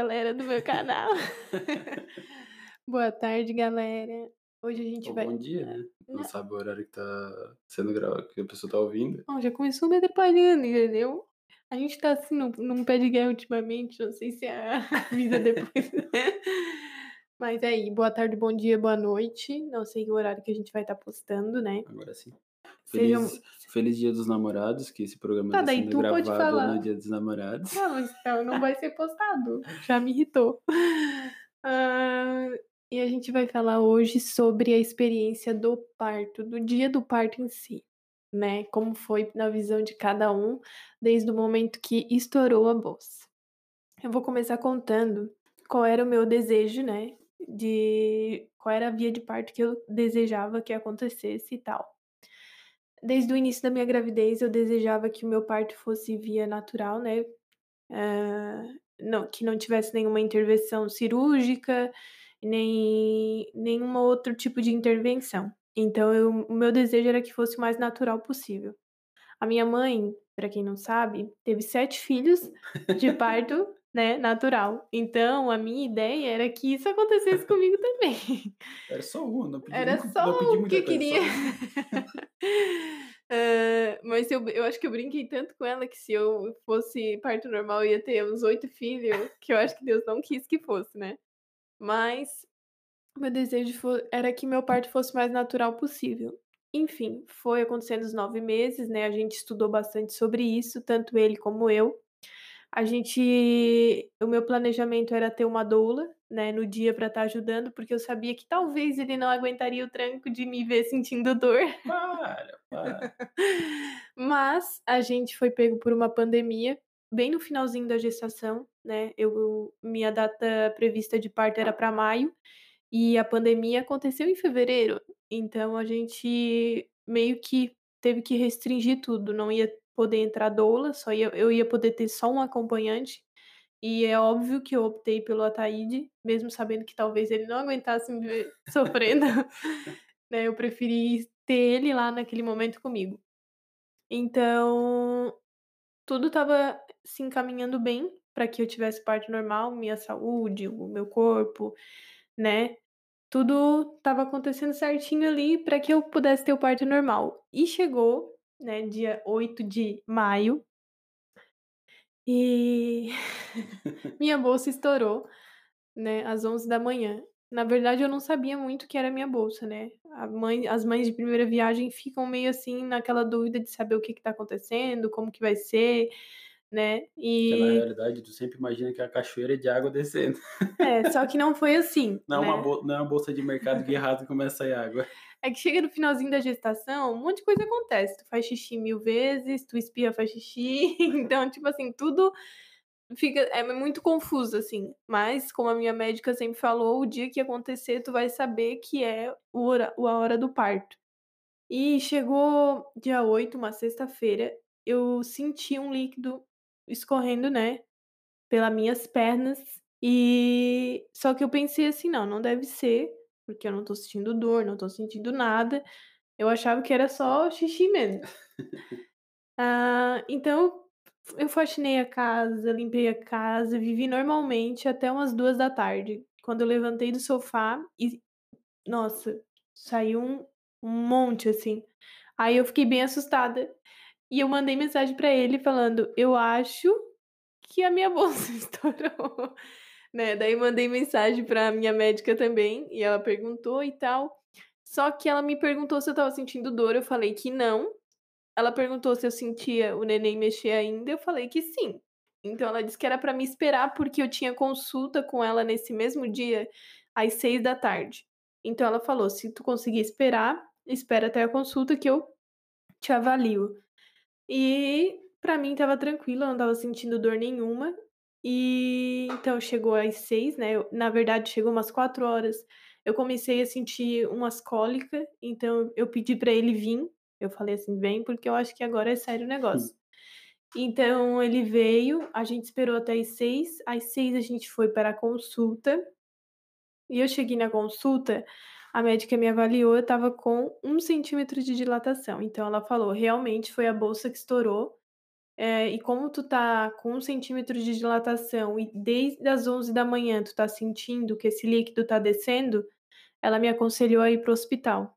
galera do meu canal. Boa tarde, galera. Hoje a gente Ou vai. bom dia, né? Não Não. sabe o horário que tá sendo gravado, que a pessoa tá ouvindo. Bom, já começou me atrapalhando, entendeu? A gente tá assim num, num pé de guerra ultimamente, não sei se é a vida depois. Mas é aí, boa tarde, bom dia, boa noite. Não sei o horário que a gente vai estar postando, né? Agora sim. Sejam- Feliz, feliz dia dos namorados, que esse programa Tá, tá daí sendo gravado no dia dos namorados. Não, então não vai ser postado. Já me irritou. Ah, e a gente vai falar hoje sobre a experiência do parto, do dia do parto em si, né? Como foi na visão de cada um, desde o momento que estourou a bolsa. Eu vou começar contando qual era o meu desejo, né? De qual era a via de parto que eu desejava que acontecesse e tal. Desde o início da minha gravidez, eu desejava que o meu parto fosse via natural, né? Ah, não, que não tivesse nenhuma intervenção cirúrgica, nem nenhum outro tipo de intervenção. Então, eu- o meu desejo era que fosse o mais natural possível. A minha mãe, para quem não sabe, teve sete filhos de parto, né, natural. Então, a minha ideia era que isso acontecesse comigo também. Era só um, não pedi Era só não pedi que coisa, queria. Ah, mas eu, eu acho que eu brinquei tanto com ela que se eu fosse parto normal eu ia ter uns oito filhos, que eu acho que Deus não quis que fosse, né? Mas meu desejo era que meu parto fosse o mais natural possível. Enfim, foi acontecendo os nove meses, né? A gente estudou bastante sobre isso, tanto ele como eu. A gente. O meu planejamento era ter uma doula, né, no dia para estar ajudando, porque eu sabia que talvez ele não aguentaria o tranco de me ver sentindo dor. Para, para. Mas a gente foi pego por uma pandemia, bem no finalzinho da gestação, né? Eu, minha data prevista de parto era para maio e a pandemia aconteceu em fevereiro. Então a gente meio que teve que restringir tudo, não ia poder entrar doula, só ia, eu ia poder ter só um acompanhante. E é óbvio que eu optei pelo Ataíde, mesmo sabendo que talvez ele não aguentasse me ver sofrendo. né? Eu preferi ter ele lá naquele momento comigo. Então, tudo estava se encaminhando bem para que eu tivesse parto normal, minha saúde, o meu corpo, né? Tudo estava acontecendo certinho ali para que eu pudesse ter o parto normal. E chegou, né, dia 8 de maio. E minha bolsa estourou, né, às 11 da manhã. Na verdade, eu não sabia muito que era minha bolsa, né? A mãe, as mães de primeira viagem ficam meio assim naquela dúvida de saber o que está acontecendo, como que vai ser, né? Porque na E realidade tu sempre imagina que é a cachoeira de água descendo. é, só que não foi assim. Não é, né? uma, não é uma bolsa de mercado que errado começa a sair água. É que chega no finalzinho da gestação, um monte de coisa acontece. Tu faz xixi mil vezes, tu espia, faz xixi. Então, tipo assim, tudo fica. É muito confuso, assim. Mas, como a minha médica sempre falou, o dia que acontecer, tu vai saber que é a hora do parto. E chegou dia 8, uma sexta-feira, eu senti um líquido escorrendo, né? Pelas minhas pernas. E só que eu pensei assim, não, não deve ser, porque eu não tô sentindo dor, não tô sentindo nada. Eu achava que era só xixi mesmo. Ah, então eu faxinei a casa, limpei a casa, vivi normalmente até umas duas da tarde. Quando eu levantei do sofá e, nossa, saiu um, um monte assim. Aí eu fiquei bem assustada. E eu mandei mensagem pra ele falando: Eu acho que a minha bolsa estourou. Né? Daí mandei mensagem pra minha médica também, e ela perguntou e tal. Só que ela me perguntou se eu tava sentindo dor, eu falei que não. Ela perguntou se eu sentia o neném mexer ainda, eu falei que sim. Então ela disse que era pra me esperar porque eu tinha consulta com ela nesse mesmo dia, às seis da tarde. Então ela falou: se tu conseguir esperar, espera até a consulta que eu te avalio. E pra mim tava tranquilo, eu não tava sentindo dor nenhuma. E então chegou às seis, né? eu- na verdade, chegou umas quatro horas. Eu comecei a sentir umas cólicas, então eu pedi pra ele vir. Eu falei assim, vem, porque eu acho que agora é sério o negócio. Então ele veio, a gente esperou até às seis. Às seis a gente foi para a consulta. E eu cheguei na consulta, a médica me avaliou, eu tava com um centímetro de dilatação. Então ela falou, realmente foi a bolsa que estourou. Eh, e como tu tá com 1 centímetro de dilatação e desde as 11h tu tá sentindo que esse líquido tá descendo, ela me aconselhou a ir para o hospital.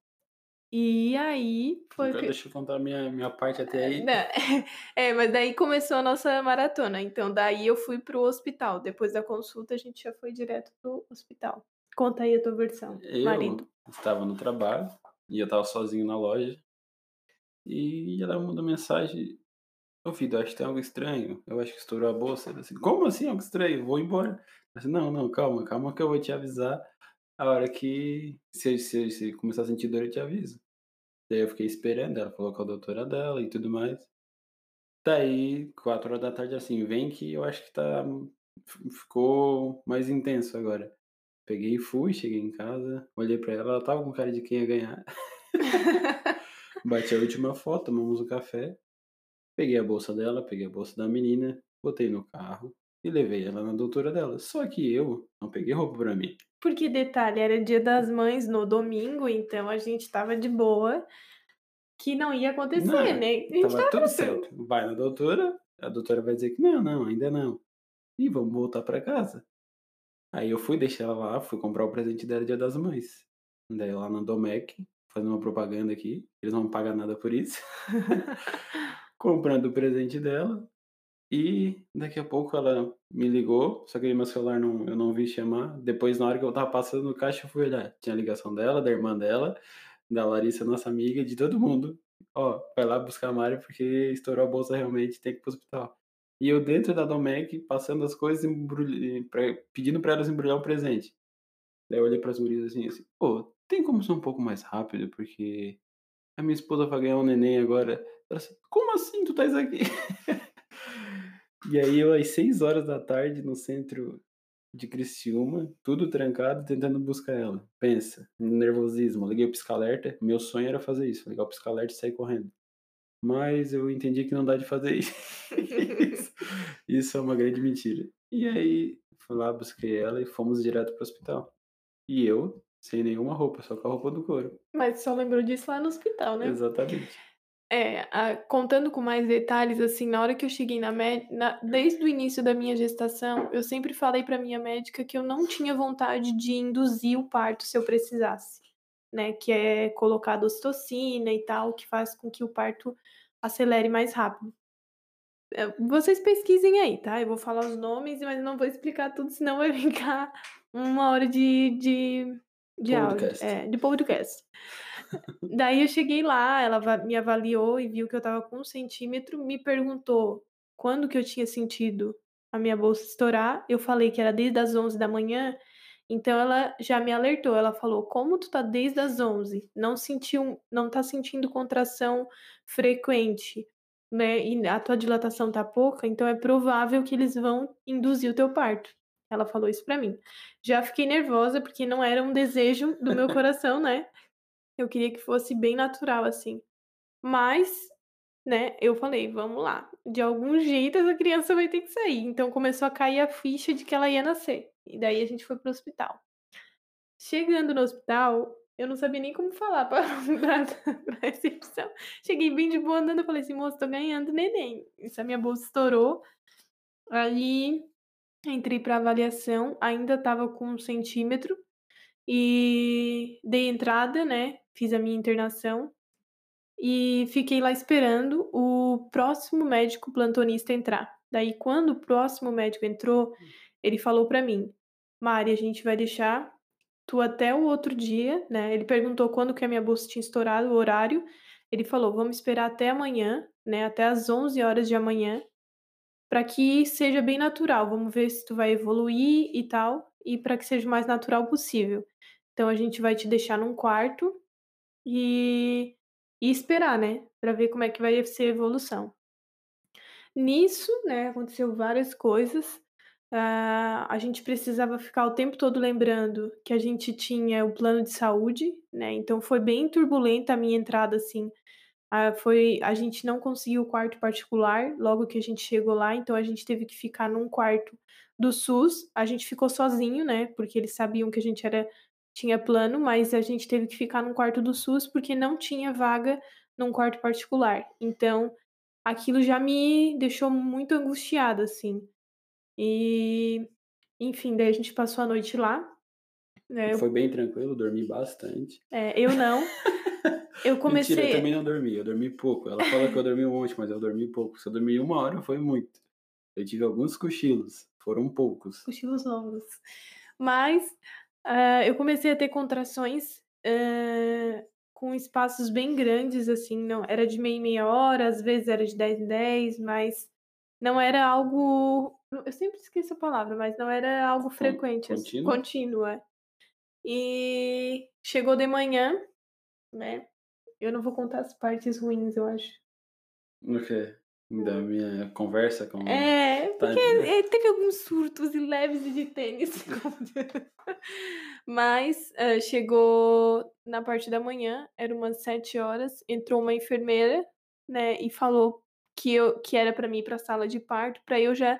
E aí foi Agora que deixa eu contar a minha minha parte até aí. Né, é, mas daí começou a nossa maratona, então daí eu fui para o hospital, depois da consulta a gente já foi direto para o hospital. Conta aí a tua versão, Eu marido. estava no trabalho, e eu estava sozinho na loja, e ela mandou mensagem: "Ô filho, acho que tem algo estranho, eu acho que estourou a bolsa", eu assim: "Como assim algo estranho? Vou embora". Assim: "Não, não, calma, calma que eu vou te avisar a hora que se se se começar a sentir dor eu te aviso". Daí eu fiquei esperando, ela falou com a doutora dela e tudo mais. Daí 16h, assim: "Vem que eu acho que tá fi ficou mais intenso agora". Peguei e fui, cheguei em casa, olhei pra ela, ela estava com cara de quem ia ganhar. Bati a última foto, tomamos um café, peguei a bolsa dela, peguei a bolsa da menina, botei no carro e levei ela na doutora dela. Só que eu não peguei roupa pra mim. Porque detalhe, era Dia das Mães no domingo, então a gente estava de boa, que não ia acontecer, Não, né, a gente estava estava tudo certo. Vai na doutora, a doutora vai dizer que: "Não, não, ainda não". E vamos voltar pra casa. Aí eu fui, deixei ela lá, fui comprar o presente dela Dia das Mães. Daí lá na Domecq, fazendo uma propaganda aqui, eles não pagam nada por isso. Comprando o presente dela, e daqui a pouco ela me ligou, só que meu celular não eu não vi chamar, depois na hora que eu estava passando no caixa eu fui olhar, tinha ligação dela, da irmã dela, da Larissa, nossa amiga, de todo mundo: "Ó, vai lá buscar a Mari porque estourou a bolsa realmente, tem que ir para o hospital". E eu dentro da Domecq, passando as coisas, embrulhei pra pedindo pra elas embrulhar o presente. Daí eu olhei para as gurias assim assim: "Pô, tem como ser um pouco mais rápido, porque a minha esposa vai ganhar um neném agora". Assim: "Como assim tu estás aqui?". E aí eu às 18h no centro de Criciúma, tudo trancado, tentando buscar ela. Pensa, nervosismo, liguei o pisca-alerta, meu sonho era fazer isso, ligar o pisca-alerta e sair correndo. Mas eu entendi que não dá de fazer isso. Isso é uma grande mentira. E aí, fui lá, busquei ela e fomos direto para o hospital. E eu, sem nenhuma roupa, só com a roupa do couro. Mas só lembrou disso lá no hospital, né? Exatamente. É, a contando com mais detalhes, assim, na hora que eu cheguei na médi na desde o início da minha gestação, eu sempre falei pra minha médica que eu não tinha vontade de induzir o parto se eu precisasse, né, que é colocado ocitocina e tal, que faz com que o parto acelere mais rápido. Eh, vocês pesquisem aí, tá, eu vou falar os nomes, mas não vou explicar tudo, senão vai ficar 1 hora de de de áudio Podcast. é, de podcast. Daí eu cheguei lá, ela me avaliou e viu que eu estava com 1 centímetro, me perguntou quando que eu tinha sentido a minha bolsa estourar, eu falei que era desde as 11h, então ela já me alertou, ela falou: "Como tu tá desde as 11, não sentiu não tá sentindo contração frequente, né, e a tua dilatação tá pouca, então é provável que eles vão induzir o teu parto". Ela falou isso pra mim. Já fiquei nervosa, porque não era um desejo do meu coração, né, eu queria que fosse bem natural, assim. Mas, né, eu falei: "Vamos lá, de algum jeito essa criança vai ter que sair", então começou a cair a ficha de que ela ia nascer, e daí a gente foi para o hospital. Chegando no hospital, eu não sabia nem como falar pra pra pra recepção. Cheguei bem de boa andando, falei assim: "Moça, tô ganhando neném, essa minha bolsa estourou". Aí, entrei pra avaliação, ainda estava com 1 centímetro, e dei entrada, né, fiz a minha internação, e fiquei lá esperando o próximo médico plantonista entrar. Daí quando o próximo médico entrou, ele falou pra mim: "Mari, a gente vai deixar tu até o outro dia", né, ele perguntou quando que a minha bolsa tinha estourado, o horário, ele falou: "Vamos esperar até amanhã, né, até às 11h, pra que seja bem natural, vamos ver se tu vai evoluir e tal, e pra que seja o mais natural possível. Então a gente vai te deixar num quarto, e e esperar, né, pra ver como é que vai ser a evolução". Nisso, né, aconteceu várias coisas, ah, a gente precisava ficar o tempo todo lembrando que a gente tinha o plano de saúde, né, então foi bem turbulenta a minha entrada, assim, ah, foi a gente não conseguiu o quarto particular logo que a gente chegou lá, então a gente teve que ficar num quarto do SUS, a gente ficou sozinho, né, porque eles sabiam que a gente era tinha plano, mas a gente teve que ficar num quarto do SUS, porque não tinha vaga num quarto particular. Então, aquilo já me deixou muito angustiada, assim. E, enfim, daí a gente passou a noite lá. Né? Foi bem tranquilo, dormi bastante. É, eu não. Eu comecei. Mentira, eu também não dormi, eu dormi pouco. Ela fala que eu dormi um monte, mas eu dormi pouco. Se eu dormi uma hora, foi muito. Eu tive alguns cochilos, foram poucos. Cochilos longos. Mas uh, eu comecei a ter contrações uh, com espaços bem grandes, assim, não era de meia em meia hora, às vezes era de 10 em 10, mas não era algo. Eu sempre esqueço a palavra, mas não era algo frequente, contínuo. assim, contínuo. É. E chegou de manhã, né? Eu não vou contar as partes ruins, eu acho. O quê? Da minha conversa com. É, porque Tadinha. teve alguns surtos e leves de tênis. Mas uh, chegou na parte da manhã, era umas sete horas, entrou uma enfermeira, né, e falou que, eu, que era para mim ir pra sala de parto, para eu já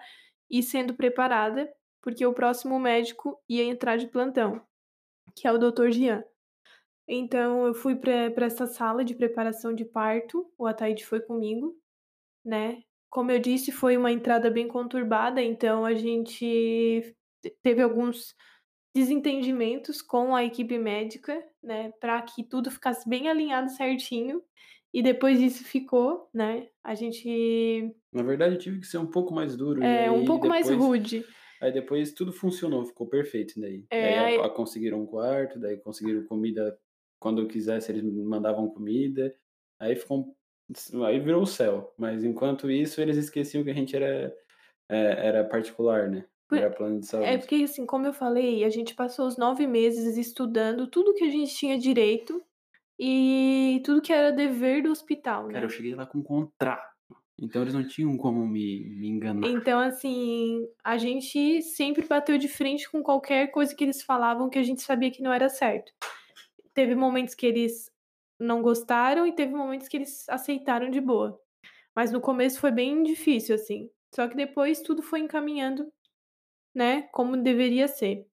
ir sendo preparada, porque o próximo médico ia entrar de plantão que é o Dr. Jean. Então eu fui para essa sala de preparação de parto, o Ataíde foi comigo, né? Como eu disse, foi uma entrada bem conturbada, então a gente teve alguns desentendimentos com a equipe médica, né, para que tudo ficasse bem alinhado certinho. E depois disso ficou, né? A gente. Na verdade, tive que ser um pouco mais duro. É, um pouco depois... mais rude. Aí depois tudo funcionou, ficou perfeito daí. É, aí, aí... conseguiram um quarto, daí conseguiram comida quando eu quisesse, eles mandavam comida. Aí ficou aí virou o céu. Mas enquanto isso, eles esqueciam que a gente era é, era particular, né? Era plano de é saúde. É porque, assim, como eu falei, a gente passou os nove meses estudando tudo que a gente tinha direito e tudo que era dever do hospital, né? Cara, eu cheguei lá com um contrato. Então eles não tinham como me, me enganar. Então, assim, a gente sempre bateu de frente com qualquer coisa que eles falavam que a gente sabia que não era certo. Teve momentos que eles não gostaram e teve momentos que eles aceitaram de boa. Mas no começo foi bem difícil, assim. Só que depois tudo foi encaminhando, né, como deveria ser.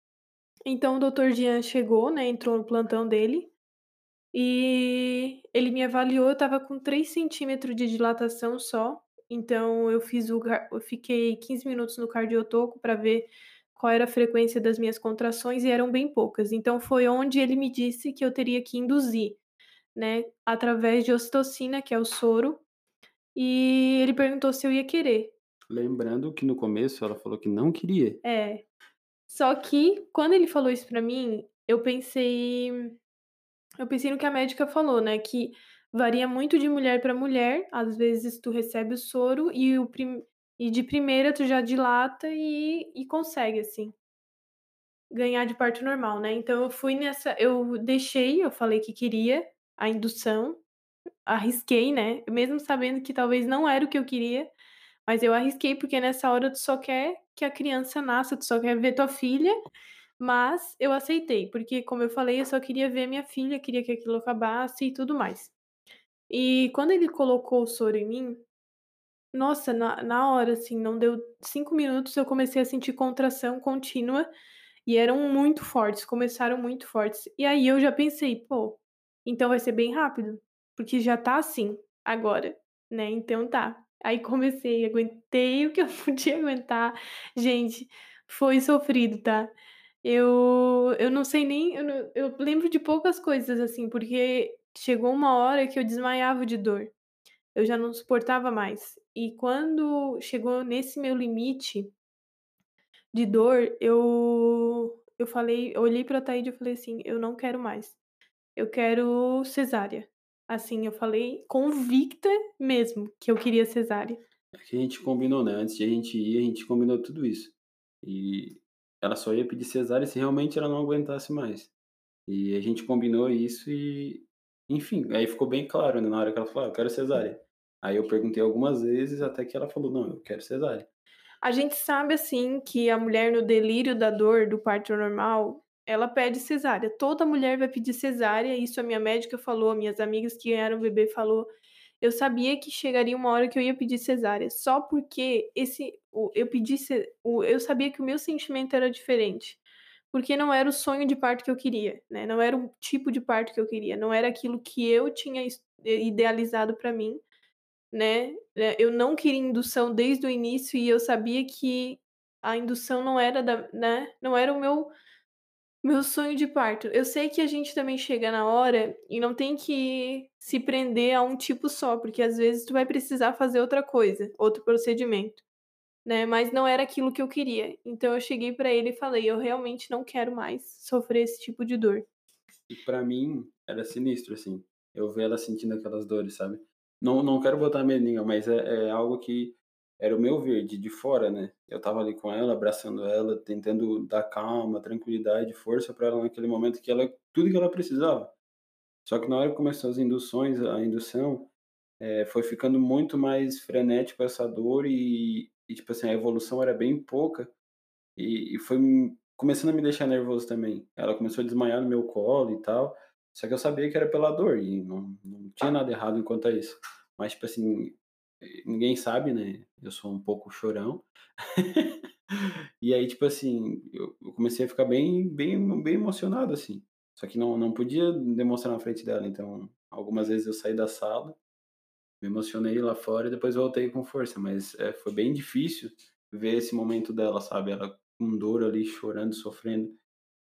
Então o Dr. Jean chegou, né, entrou no plantão dele e ele me avaliou, eu tava com 3 centímetros de dilatação só. Então eu fiz o eu fiquei 15 minutos no cardiotoco para ver qual era a frequência das minhas contrações e eram bem poucas. Então foi onde ele me disse que eu teria que induzir, né, através de ocitocina, que é o soro. E ele perguntou se eu ia querer. Lembrando que no começo ela falou que não queria. É. Só que quando ele falou isso para mim, eu pensei eu pensei no que a médica falou, né? Que varia muito de mulher para mulher. Às vezes tu recebe o soro e, o prim... e de primeira tu já dilata e, e consegue, assim, ganhar de parto normal, né? Então eu fui nessa. Eu deixei, eu falei que queria a indução, arrisquei, né? Mesmo sabendo que talvez não era o que eu queria, mas eu arrisquei porque nessa hora tu só quer que a criança nasça, tu só quer ver tua filha mas eu aceitei, porque, como eu falei, eu só queria ver minha filha, queria que aquilo acabasse e tudo mais. E quando ele colocou o soro em mim, nossa, na, na hora, assim, não deu cinco minutos, eu comecei a sentir contração contínua e eram muito fortes, começaram muito fortes. E aí eu já pensei, pô, então vai ser bem rápido, porque já tá assim, agora, né? Então tá. Aí comecei, aguentei o que eu podia aguentar. Gente, foi sofrido, tá? Eu, eu não sei nem. Eu, eu lembro de poucas coisas, assim, porque chegou uma hora que eu desmaiava de dor. Eu já não suportava mais. E quando chegou nesse meu limite de dor, eu, eu falei, eu olhei pra Taíde e falei assim: eu não quero mais. Eu quero cesárea. Assim, eu falei convicta mesmo que eu queria cesárea. É que a gente combinou, né? Antes de a gente ir, a gente combinou tudo isso. E ela só ia pedir cesárea se realmente ela não aguentasse mais. E a gente combinou isso e, enfim, aí ficou bem claro, né, na hora que ela falou, ah, eu quero cesárea. Aí eu perguntei algumas vezes até que ela falou, não, eu quero cesárea. A gente sabe, assim, que a mulher no delírio da dor do parto normal, ela pede cesárea. Toda mulher vai pedir cesárea, isso a minha médica falou, minhas amigas que ganharam bebê falou. Eu sabia que chegaria uma hora que eu ia pedir cesárea, só porque esse eu pedi eu sabia que o meu sentimento era diferente. Porque não era o sonho de parto que eu queria, né? Não era o tipo de parto que eu queria, não era aquilo que eu tinha idealizado para mim. né? Eh, eu não queria indução desde o início e eu sabia que a indução não era da né, não era o meu meu sonho de parto. Eu sei que a gente também chega na hora e não tem que se prender a um tipo só, porque às vezes tu vai precisar fazer outra coisa, outro procedimento, né, mas não era aquilo que eu queria. Então eu cheguei pra ele e falei: "Eu realmente não quero mais sofrer esse tipo de dor". E pra mim era sinistro, assim, eu ver ela sentindo aquelas dores, sabe. Não não quero botar nenhum, mas é é algo que era o meu ver de de fora, né. Eu estava ali com ela, abraçando ela, tentando dar calma, tranquilidade, força pra ela naquele momento que ela tudo que ela precisava. Só que na hora que começou as induções, a indução, eh, foi ficando muito mais frenético essa dor e e tipo assim, a evolução era bem pouca, e e foi começando a me deixar nervoso também. Ela começou a desmaiar no meu colo e tal, só que eu sabia que era pela dor e não não tinha nada errado quanto a isso. Mas tipo assim, ninguém sabe, né, eu sou um pouco chorão. E aí, tipo assim, eu comecei a ficar bem bem bem emocionado, assim. Só que não não podia demonstrar na frente dela, então algumas vezes eu saí da sala, me emocionei lá fora e depois voltei com força, mas, eh, foi bem difícil ver esse momento dela, sabe, ela com dor ali, chorando, sofrendo.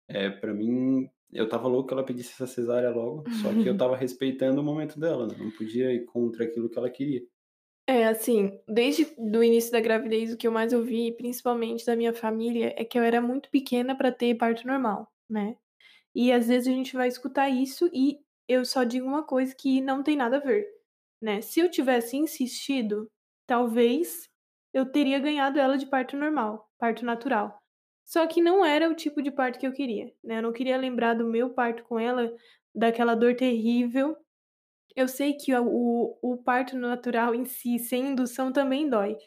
Eh, pra mim, eu estava louco que ela pedisse essa cesárea logo, só que eu estava respeitando o momento dela, né, não podia ir contra aquilo que ela queria. É, assim, desde do início da gravidez, o que eu mais ouvi, principalmente da minha família, é que eu era muito pequena pra ter parto normal, né. E às vezes a gente vai escutar isso e eu só digo uma coisa, que não tem nada a ver, né. Se eu tivesse insistido, talvez eu teria ganhado ela de parto normal, parto natural. Só que não era o tipo de parto que eu queria, né, eu não queria lembrar do meu parto com ela, daquela dor terrível. Eu sei que o o parto natural em si, sem indução, também dói,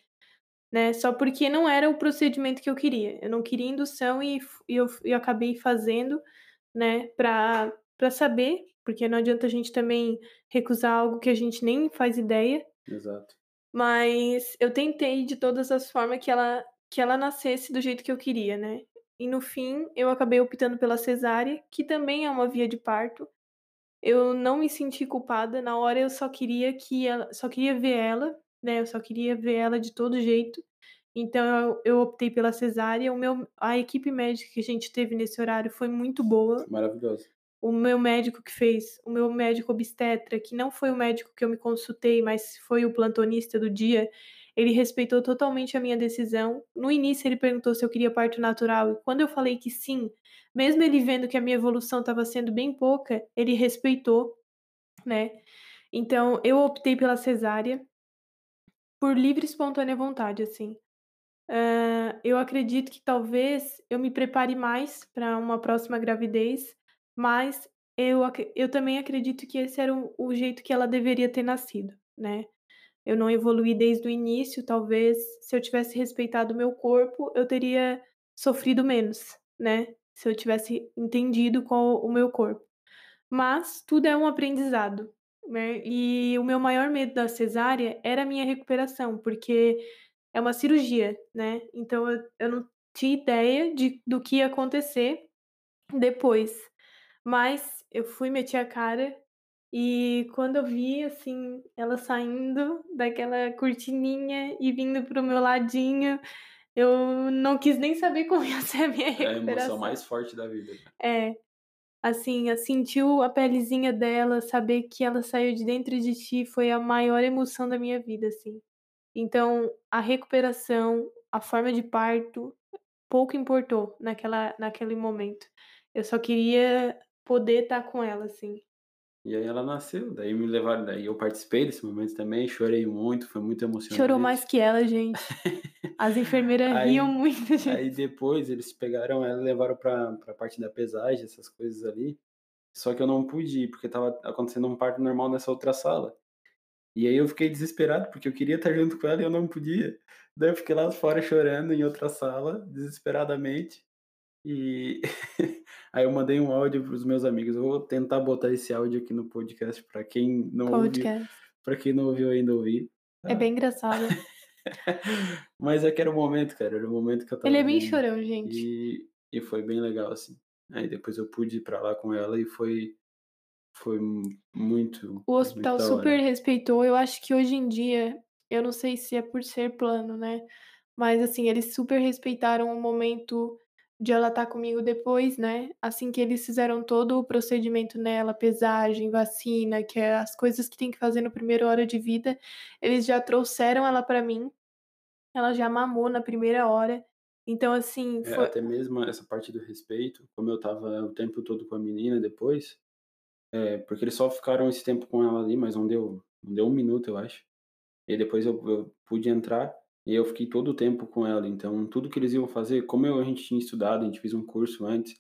né, só porque não era o procedimento que eu queria. Eu não queria indução e e eu eu acabei fazendo, né, pra pra saber, porque não adianta a gente também recusar algo que a gente nem faz ideia. Exato. Mas eu tentei de todas as forma que ela que ela nascesse do jeito que eu queria, né. E no fim, eu acabei optando pela cesárea, que também é uma via de parto. Eu não me senti culpada, na hora eu só queria que ela só queria ver ela, né, eu só queria ver ela de todo jeito. Então eu eu optei pela cesárea, o meu a equipe médica que a gente teve nesse horário foi muito boa. Maravilhoso. O meu médico que fez o meu médico obstetra, que não foi o médico que eu me consultei, mas foi o plantonista do dia, ele respeitou totalmente a minha decisão. No início ele perguntou se eu queria parto natural e quando eu falei que sim, mesmo ele vendo que a minha evolução estava sendo bem pouca, ele respeitou, né. Então eu optei pela cesárea por livre e espontânea vontade, assim. Hã, eu acredito que talvez eu me prepare mais pra uma próxima gravidez, mas eu eu também acredito que esse era o o jeito que ela deveria ter nascido, né. Eu não evoluí desde o início, talvez se eu tivesse respeitado o meu corpo, eu teria sofrido menos, né, se eu tivesse entendido qual o meu corpo. Mas tudo é um aprendizado, né, e o meu maior medo da cesárea era a minha recuperação, porque é uma cirurgia, né, então eu eu não tinha ideia de do que ia acontecer depois. Mas eu fui, meti a cara e quando eu vi, assim, ela saindo daquela cortininha e vindo para o meu ladinho, eu não quis nem saber como ia ser a minha É a emoção recuperação. mais forte da vida. É. Assim, o a pelezinha dela, saber que ela saiu de dentro de ti, foi a maior emoção da minha vida, assim. Então, a recuperação, a forma de parto, pouco importou naquela naquele momento. Eu só queria poder estar com ela, assim. E aí ela nasceu, daí me levaram daí eu participei desse momento também, chorei muito, foi muito Chorou mais emocionante. que ela, gente. As enfermeira riam Aí muito, aí gente. depois eles pegaram ela e levaram pra pra parte da pesagem, essas coisas ali, só que eu não pude ir, porque estava acontecendo um parto normal nessa outra sala. E aí eu fiquei desesperado, porque eu queria estar junto com ela e eu não podia. Daí eu fiquei lá fora chorando em outra sala, desesperadamente. E aí eu mandei um áudio para os meus amigos, eu vou tentar botar esse áudio aqui no podcast pra quem não ouviu Podcast. pra quem não ouviu ainda ouvir, É tá. bem engraçado. Mas é que era o momento, cara, era o momento que eu Ele estava é bem chorão, gente. E e foi bem legal, assim. Aí depois eu pude ir pra lá com ela e foi foi mu muito, O muito hospital da super respeitou. Eu acho que hoje em dia, eu não sei se é por ser plano, né, mas, assim, eles super respeitaram o momento de ela estar comigo depois, né, assim que eles fizeram todo o procedimento nela, pesagem, vacina, que é as coisas que tem que fazer no primeiro hora de vida, eles já trouxeram ela pra mim, ela já mamou na primeira hora, então, assim, É, foi até mesmo essa parte do respeito, como eu estava o tempo todo com a menina depois, eh, porque eles só ficaram esse tempo com ela ali, mas não deu não deu 1 minuto, eu acho. E depois eu eu pude entrar, e eu fiquei todo o tempo com ela, então tudo que eles iam fazer, como eu a gente tinha estudado, a gente fez um curso antes,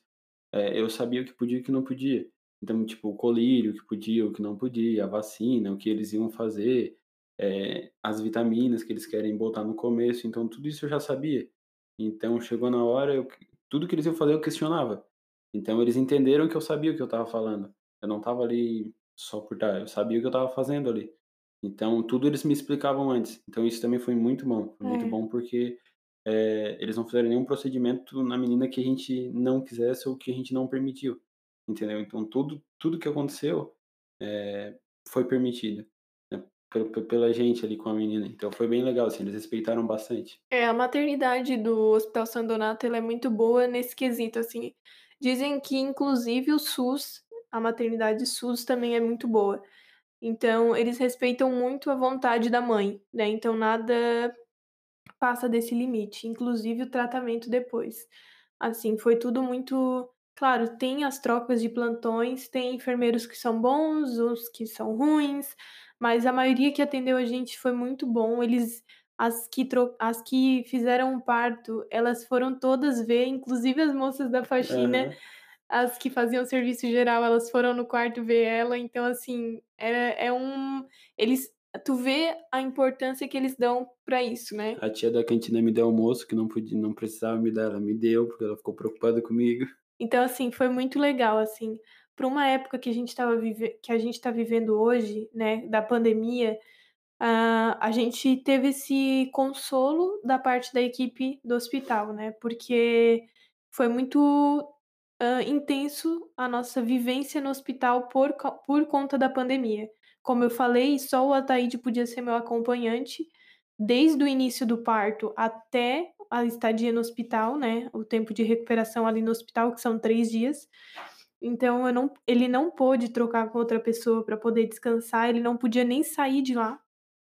eh, eu sabia o que podia e o que não podia. Então, tipo, o colírio, o que podia, o que não podia, a vacina, o que eles iam fazer, eh, as vitaminas que eles querem botar no começo, então tudo isso eu já sabia. Então chegou na hora, eu tudo que eles iam fazer eu questionava. Então eles entenderam que eu sabia o que eu estava falando. Eu não estava ali só por estar, eu sabia o que eu estava fazendo ali. Então tudo eles me explicavam antes, então isso também foi muito bom, foi muito É. bom porque, eh, eles não fizeram nenhum procedimento na menina que a gente não quisesse ou que a gente não permitiu, entendeu. Então tudo tudo que aconteceu, eh, foi permitido, né, pe pe pela gente ali com a menina, então foi bem legal, assim, eles respeitaram bastante. É, a maternidade do Hospital Santo Donato, ela é muito boa nesse quesito, assim. Dizem que inclusive o SUS, a maternidade SUS também é muito boa. Então eles respeitam muito a vontade da mãe, né, então nada passa desse limite, inclusive o tratamento depois. Assim, foi tudo muito claro, tem as trocas de plantões, tem enfermeiros que são bons, uns que são ruins, mas a maioria que atendeu a gente foi muito bom, eles as que tro as que fizeram o parto, elas foram todas ver, inclusive as moças da faxina, Aham. As que faziam serviço geral, elas foram no quarto ver ela, então, assim, é é um eles tu vê a importância que eles dão pra isso, né. A tia da cantina me deu almoço que não podi não precisava me dar, ela me deu, porque ela ficou preocupada comigo. Então, assim, foi muito legal, assim, pra uma época que a gente estava vive que a gente tá vivendo hoje, né, da pandemia, hã, a gente teve esse consolo da parte da equipe do hospital, né, porque foi muito, hã, intenso a nossa vivência no hospital por por conta da pandemia. Como eu falei, só o Ataíde podia ser meu acompanhante, desde o início do parto até a estadia no hospital, né, o tempo de recuperação ali no hospital, que são 3 dias. Então eu não ele não pôde trocar com outra pessoa pra poder descansar, ele não podia nem sair de lá,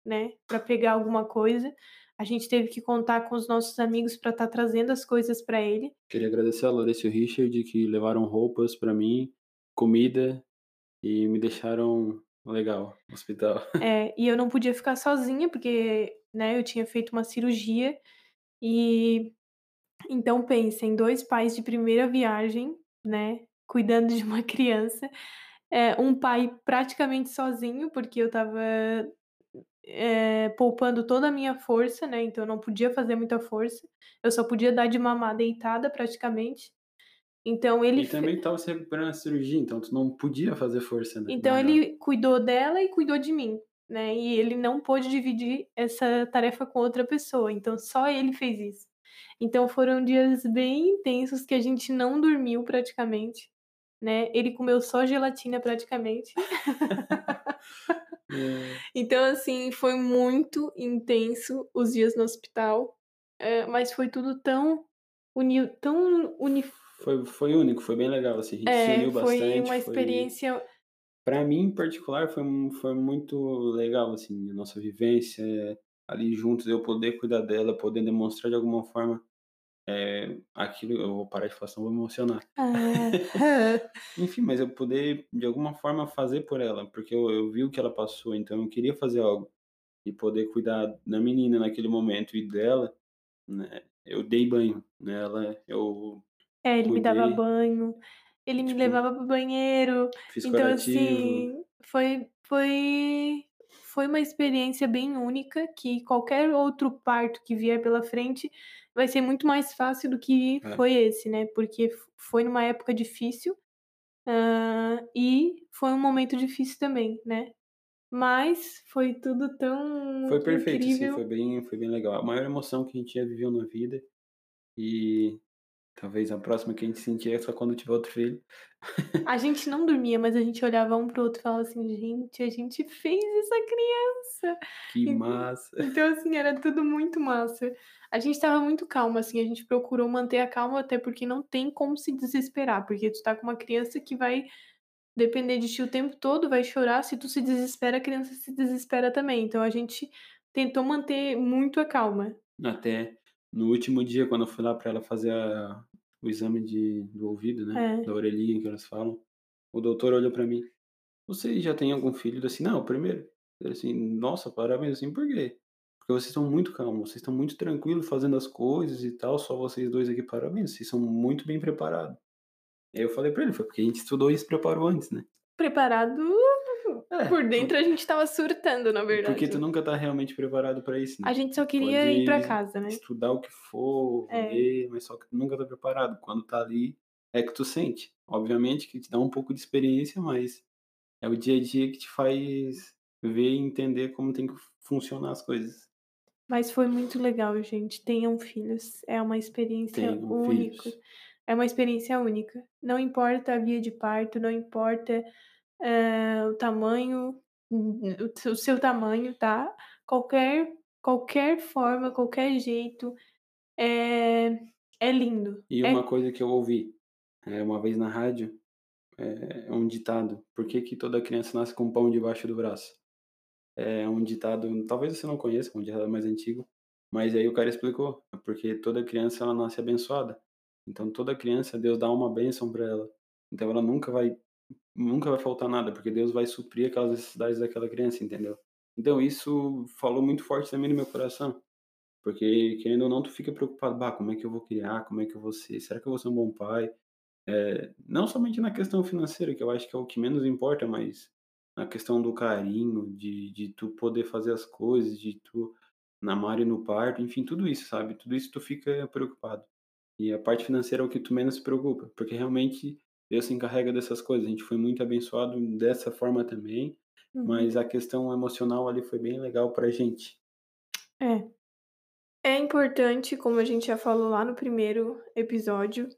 né, pra pegar alguma coisa. A gente teve que contar com os nossos amigos pra estar trazendo as coisas pra ele. Queria agradecer a Larissa e o Richard que levaram roupas pra mim, comida, e me deixaram legal no hospital. É, e eu não podia ficar sozinha, porque, né, eu tinha feito uma cirurgia, e então pensa em 2 pais de primeira viagem, né, cuidando de uma criança, eh, um pai praticamente sozinho, porque eu estava, eh, poupando toda a minha força, né, então eu não podia fazer muita força, eu só podia dar de mamar deitada praticamente. Então ele E também estava se recuperando da cirurgia, então tu não podia fazer força, né, Então ele cuidou dela e cuidou de mim, né, e ele não pôde dividir essa tarefa com outra pessoa, então só ele fez isso. Então foram dias bem intensos que a gente não dormiu praticamente, né, ele comeu só gelatina praticamente. É. Então, assim, foi muito intenso os dias no hospital, eh, mas foi tudo tão uniu tão uni Foi foi único, foi bem legal, assim, a gente se É, uniu foi bastante, uma foi experiência pra mim em particular foi foi muito legal, assim, a nossa vivência, ali juntos, eu poder cuidar dela, poder demonstrar de alguma forma, eh, aquilo eu vou parar de falar senão vou me emocionar. Aham. Enfim, mas eu poder de alguma forma fazer por ela, porque eu eu vi o que ela passou, então eu queria fazer algo, e poder cuidar da menina naquele momento e dela, né, eu dei banho nela, eu É, ele me dava cuidei banho, ele me tipo levava para o banheiro, fiz então, curativo. assim, foi foi foi uma experiência bem única, que qualquer outro parto que vier pela frente vai ser muito mais fácil do que É. foi esse, né, porque fo foi numa época difícil, hã, e foi um momento difícil também, né, mas foi tudo Foi tão perfeito, assim, foi incrível. bem foi bem legal, a maior emoção que a gente já viveu na vida, e Talvez a próxima que a gente sentir é só quando tiver outro filho. A gente não dormia, mas a gente olhava um pro outro e falava assim: gente, a gente fez essa criança. Que Ent- massa. Então, assim, era tudo muito massa. A gente tava muito calma, assim, a gente procurou manter a calma, até porque não tem como se desesperar, porque tu tá com uma criança que vai depender de ti o tempo todo, vai chorar. Se tu se desespera, a criança se desespera também. Então, a gente tentou manter muito a calma. Até no último dia, quando eu fui lá pra ela fazer a- o exame de, do ouvido, né? É. Da orelhinha que elas falam. O doutor olhou pra mim. Você já tem algum filho? Eu assim, não, o primeiro. Ele assim, nossa, parabéns, assim, por quê? Porque vocês estão muito calmos, vocês estão muito tranquilos fazendo as coisas e tal, só vocês dois aqui, parabéns, vocês são muito bem preparados. Aí eu falei pra ele, foi porque a gente estudou e se preparou antes, né? Preparado É, por dentro, a gente tava surtando, na verdade. Porque tu nunca tá realmente preparado pra isso, né? A gente só queria ir pra Pode casa, né? Estudar o que for, É. ler, mas só que tu nunca tá preparado. Quando tá ali, é que tu sente. Obviamente que te dá um pouco de experiência, mas é o dia a dia que te faz ver e entender como tem que funcionar as coisas. Mas foi muito legal, gente. Tenham filhos. É uma experiência Tenham única. filhos. É uma experiência única. Não importa a via de parto, não importa eh, o tamanho, o seu- tamanho, tá? Qualquer, qualquer forma, qualquer jeito é, é lindo. E É- uma coisa que eu ouvi é, uma vez na rádio é, é um ditado. Por que, que toda criança nasce com pão debaixo do braço? É um ditado, talvez você não conheça, é um ditado mais antigo, mas aí o cara explicou, é porque toda criança ela nasce abençoada. Então toda criança Deus dá uma bênção para ela. Então ela nunca vai nunca vai faltar nada, porque Deus vai suprir aquelas necessidades daquela criança, entendeu? Então isso falou muito forte também no meu coração. Porque querendo ou não, tu fica preocupado, bah, como é que eu vou criar, como é que eu vou ser, será que eu vou ser um bom pai? É, não somente na questão financeira, que eu acho que é o que menos importa, mas na questão do carinho, de, de tu poder fazer as coisas, de tu na Mari no parto, enfim, tudo isso, sabe? Tudo isso tu fica preocupado. E a parte financeira é o que tu menos se preocupa, porque realmente Deus se encarrega dessas coisas. A gente foi muito abençoado dessa forma também, Uhum. mas a questão emocional ali foi bem legal pra gente. É. É importante, como a gente já falou lá no primeiro episódio,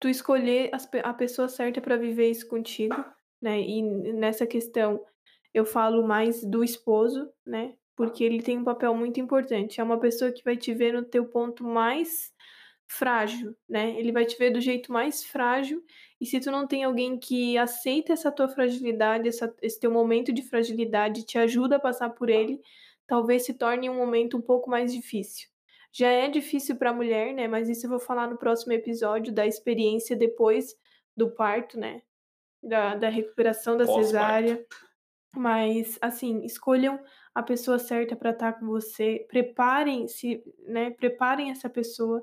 tu escolher a pessoa certa pra viver isso contigo, né? E nessa questão eu falo mais do esposo, né? Porque ele tem um papel muito importante. É uma pessoa que vai te ver no teu ponto mais frágil, né? Ele vai te ver do jeito mais frágil. E se tu não tem alguém que aceita essa tua fragilidade, essa- esse teu momento de fragilidade, te ajuda a passar por ele, talvez se torne um momento um pouco mais difícil. Já é difícil para a mulher, né? Mas isso eu vou falar no próximo episódio da experiência depois do parto, né? Da, da recuperação da cesárea. Mas, assim, escolham a pessoa certa para estar com você. Preparem-se, né? Preparem essa pessoa,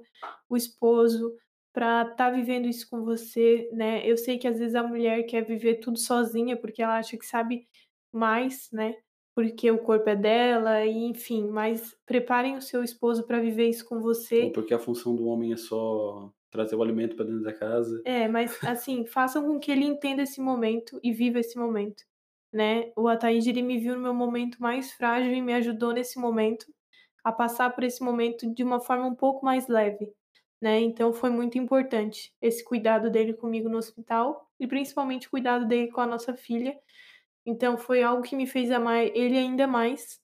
o esposo, para estar vivendo isso com você, né? Eu sei que às vezes a mulher quer viver tudo sozinha porque ela acha que sabe mais, né? Porque o corpo é dela, e enfim, mas preparem o seu esposo para viver isso com Ou você. porque a função do homem é só trazer o alimento pra dentro da casa. É, mas assim, façam com que ele entenda esse momento e viva esse momento, né? O Ataíde, ele me viu no meu momento mais frágil e me ajudou nesse momento a passar por esse momento de uma forma um pouco mais leve, né? Então foi muito importante esse cuidado dele comigo no hospital e principalmente o cuidado dele com a nossa filha. Então foi algo que me fez amar ele ainda mais.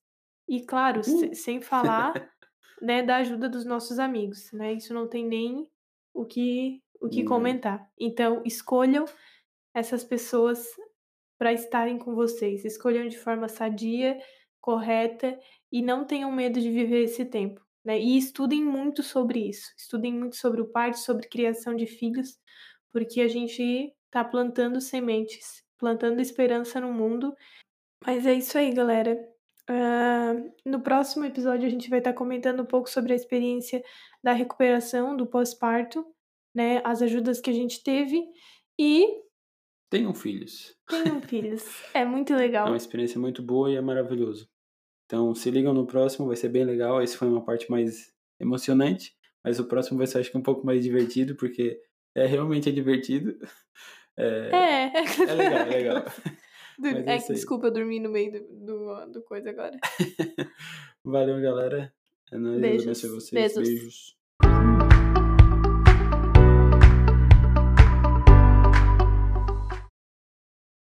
E claro, se- sem falar, né, da ajuda dos nossos amigos, né? Isso não tem nem o que o que Uhum. comentar. Então, escolham essas pessoas para estarem com vocês. Escolham de forma sadia, correta e não tenham medo de viver esse tempo, né? E estudem muito sobre isso. Estudem muito sobre o parto, sobre criação de filhos, porque a gente tá plantando sementes, plantando esperança no mundo. Mas é isso aí, galera. Ah, no próximo episódio a gente vai estar comentando um pouco sobre a experiência da recuperação do pós-parto, né? As ajudas que a gente teve e Tenham filhos. tenham filhos. É muito É legal. uma experiência muito boa e é maravilhoso. Então, se ligam no próximo, vai ser bem legal. Esse foi uma parte mais emocionante, mas o próximo vai ser, acho que, um pouco mais divertido, porque é realmente é divertido. É, É, é legal, é legal. É é desculpa, eu dormi no meio do, do, do coisa agora. Valeu, galera. É nóis, Beijos. vocês. Beijos. Beijos.